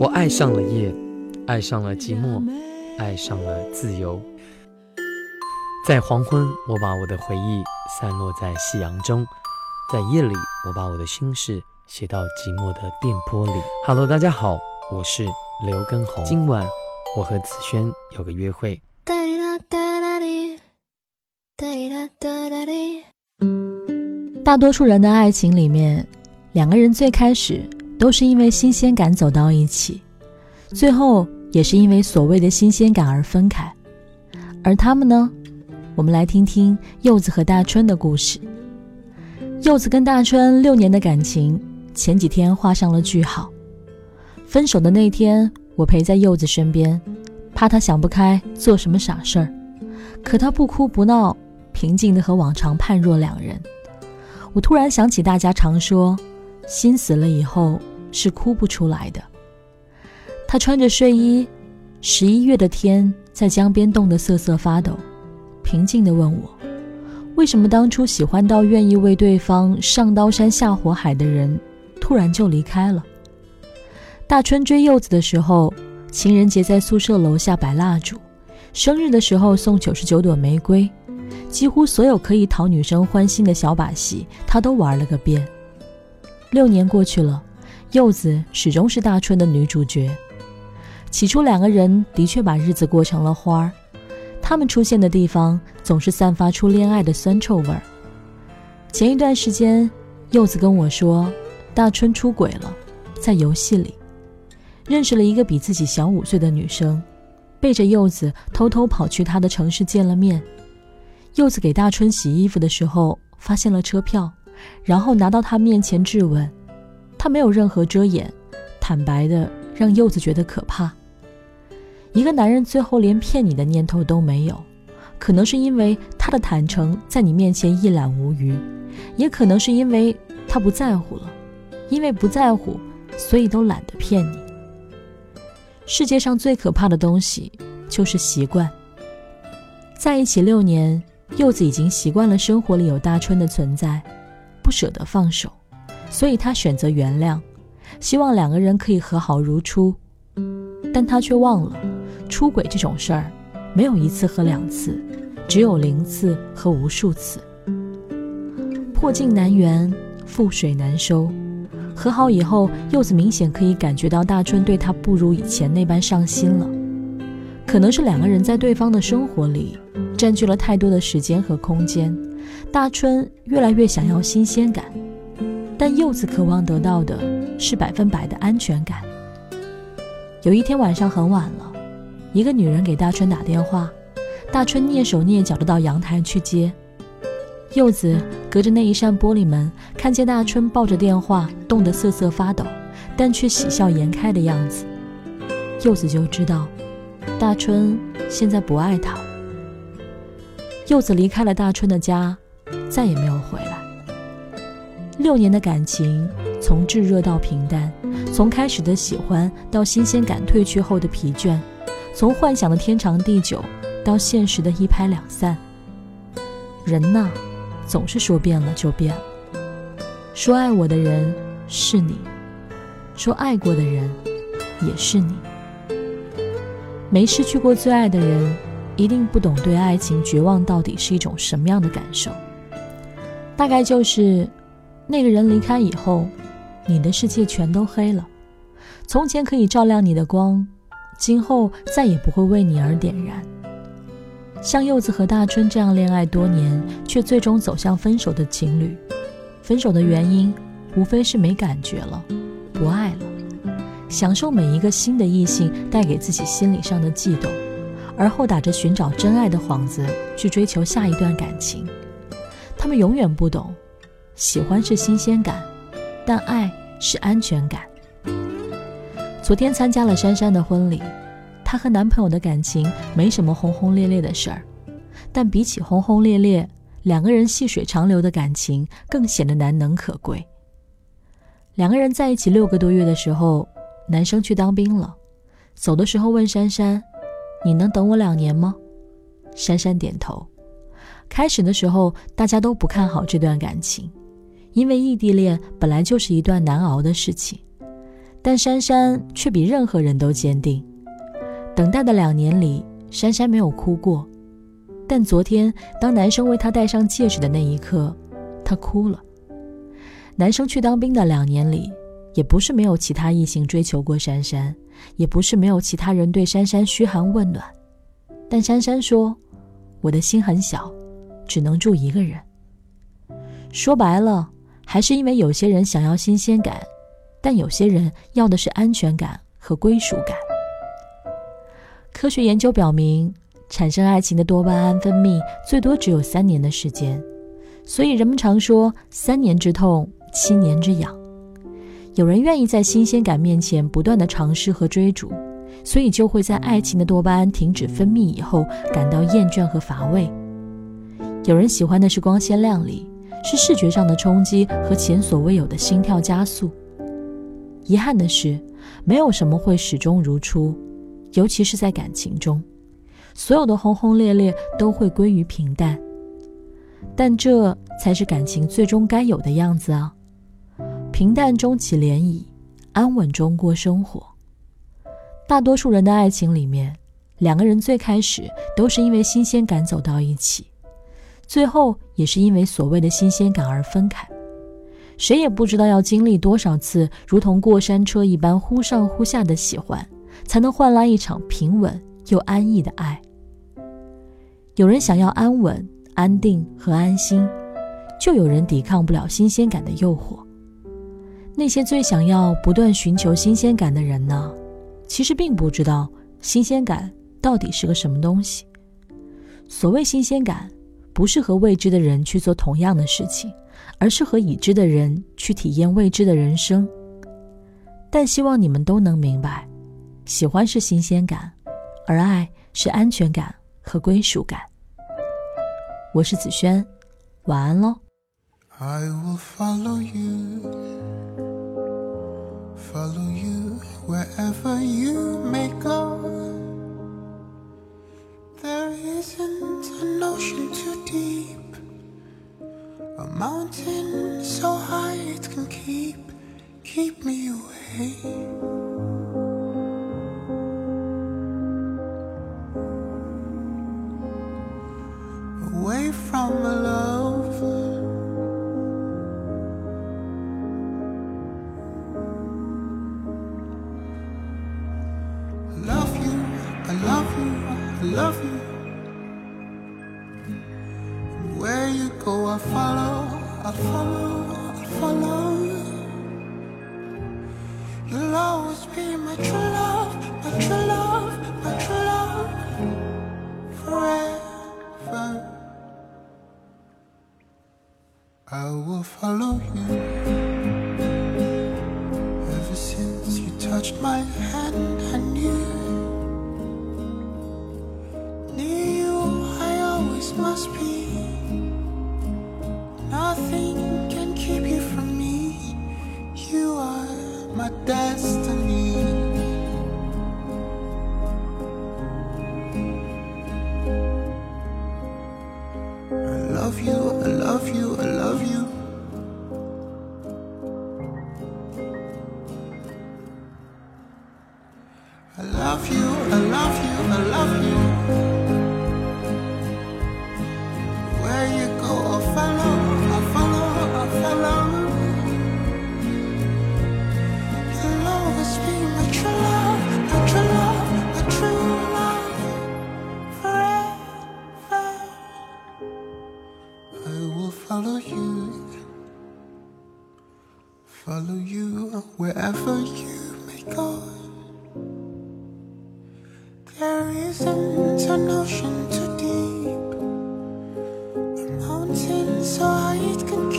我爱上了夜，爱上了寂寞，爱上了自由。在黄昏，我把我的回忆散落在夕阳中；在夜里，我把我的心事写到寂寞的电波里。Hello，大家好，我是刘根红。今晚我和子轩有个约会。大多数人的爱情里面，两个人最开始都是因为新鲜感走到一起，最后也是因为所谓的新鲜感而分开。而他们呢？我们来听听柚子和大春的故事。柚子跟大春六年的感情，前几天画上了句号。分手的那天，我陪在柚子身边，怕他想不开做什么傻事儿，可他不哭不闹，平静的和往常判若两人。我突然想起大家常说，心死了以后是哭不出来的。他穿着睡衣，十一月的天在江边冻得瑟瑟发抖，平静地问我，为什么当初喜欢到愿意为对方上刀山下火海的人，突然就离开了？大春追柚子的时候，情人节在宿舍楼下摆蜡烛，生日的时候送九十九朵玫瑰。几乎所有可以讨女生欢心的小把戏，他都玩了个遍。六年过去了，柚子始终是大春的女主角。起初，两个人的确把日子过成了花儿，他们出现的地方总是散发出恋爱的酸臭味儿。前一段时间，柚子跟我说，大春出轨了，在游戏里认识了一个比自己小五岁的女生，背着柚子偷偷跑去他的城市见了面。柚子给大春洗衣服的时候，发现了车票，然后拿到他面前质问。他没有任何遮掩，坦白的让柚子觉得可怕。一个男人最后连骗你的念头都没有，可能是因为他的坦诚在你面前一览无余，也可能是因为他不在乎了。因为不在乎，所以都懒得骗你。世界上最可怕的东西就是习惯。在一起六年。柚子已经习惯了生活里有大春的存在，舍得放手，所以他选择原谅，希望两个人可以和好如初。但他却忘了，出轨这种事儿，没有一次和两次，只有零次和无数次。破镜难圆，覆水难收。和好以后，柚子明显可以感觉到大春对他不如以前那般上心了，可能是两个人在对方的生活里。占据了太多的时间和空间，大春越来越想要新鲜感，但柚子渴望得到的是百分百的安全感。有一天晚上很晚了，一个女人给大春打电话，大春蹑手蹑脚的到阳台去接。柚子隔着那一扇玻璃门，看见大春抱着电话，冻得瑟瑟发抖，但却喜笑颜开的样子，柚子就知道，大春现在不爱他。柚子离开了大春的家，再也没有回来。六年的感情，从炙热到平淡，从开始的喜欢到新鲜感褪去后的疲倦，从幻想的天长地久到现实的一拍两散。人呐，总是说变了就变了。说爱我的人是你，说爱过的人也是你。没失去过最爱的人。一定不懂对爱情绝望到底是一种什么样的感受。大概就是那个人离开以后，你的世界全都黑了。从前可以照亮你的光，今后再也不会为你而点燃。像柚子和大春这样恋爱多年却最终走向分手的情侣，分手的原因无非是没感觉了，不爱了，享受每一个新的异性带给自己心理上的悸动。而后打着寻找真爱的幌子去追求下一段感情，他们永远不懂，喜欢是新鲜感，但爱是安全感。昨天参加了珊珊的婚礼，她和男朋友的感情没什么轰轰烈烈的事儿，但比起轰轰烈烈，两个人细水长流的感情更显得难能可贵。两个人在一起六个多月的时候，男生去当兵了，走的时候问珊珊。你能等我两年吗？珊珊点头。开始的时候，大家都不看好这段感情，因为异地恋本来就是一段难熬的事情。但珊珊却比任何人都坚定。等待的两年里，珊珊没有哭过，但昨天当男生为她戴上戒指的那一刻，她哭了。男生去当兵的两年里，也不是没有其他异性追求过珊珊，也不是没有其他人对珊珊嘘寒问暖，但珊珊说：“我的心很小，只能住一个人。”说白了，还是因为有些人想要新鲜感。但有些人要的是安全感和归属感。科学研究表明，产生爱情的多巴胺分泌最多只有三年的时间，所以人们常说“三年之痛，七年之痒”。有人愿意在新鲜感面前不断的尝试和追逐，所以就会在爱情的多巴胺停止分泌以后感到厌倦和乏味。有人喜欢的是光鲜亮丽，是视觉上的冲击和前所未有的心跳加速。遗憾的是，没有什么会始终如初，尤其是在感情中，所有的轰轰烈烈都会归于平淡。但这才是感情最终该有的样子啊！平淡中起涟漪，安稳中过生活。大多数人的爱情里面，两个人最开始都是因为新鲜感走到一起，最后也是因为所谓的新鲜感而分开。谁也不知道要经历多少次如同过山车一般忽上忽下的喜欢，才能换来一场平稳又安逸的爱。有人想要安稳、安定和安心，就有人抵抗不了新鲜感的诱惑。那些最想要不断寻求新鲜感的人呢，其实并不知道新鲜感到底是个什么东西。所谓新鲜感，不是和未知的人去做同样的事情。而是和已知的人去体验未知的人生。但希望你们都能明白，喜欢是新鲜感，而爱是安全感和归属感。我是子轩，晚安喽。follow you wherever you may go. There isn't an ocean too deep, a mountain so high it can keep, keep me away. Away go, I follow, I follow, I follow. You'll always be my true love, my true love, my true love. Forever. I will follow you. Ever since you touched my hand, I knew. I always must be. My destiny. I love you, I love you, I love you. I love you, I love you, I love you. Follow you, follow you wherever you may go. There isn't an ocean too deep, a mountain so high it can